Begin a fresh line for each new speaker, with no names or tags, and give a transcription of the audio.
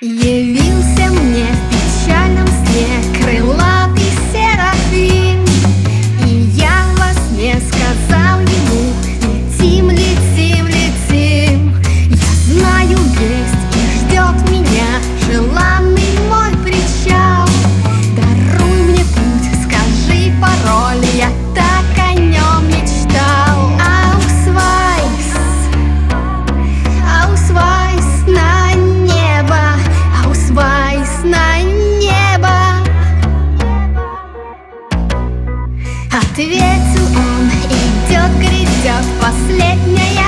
Явился мне свету он идет, грядет последняя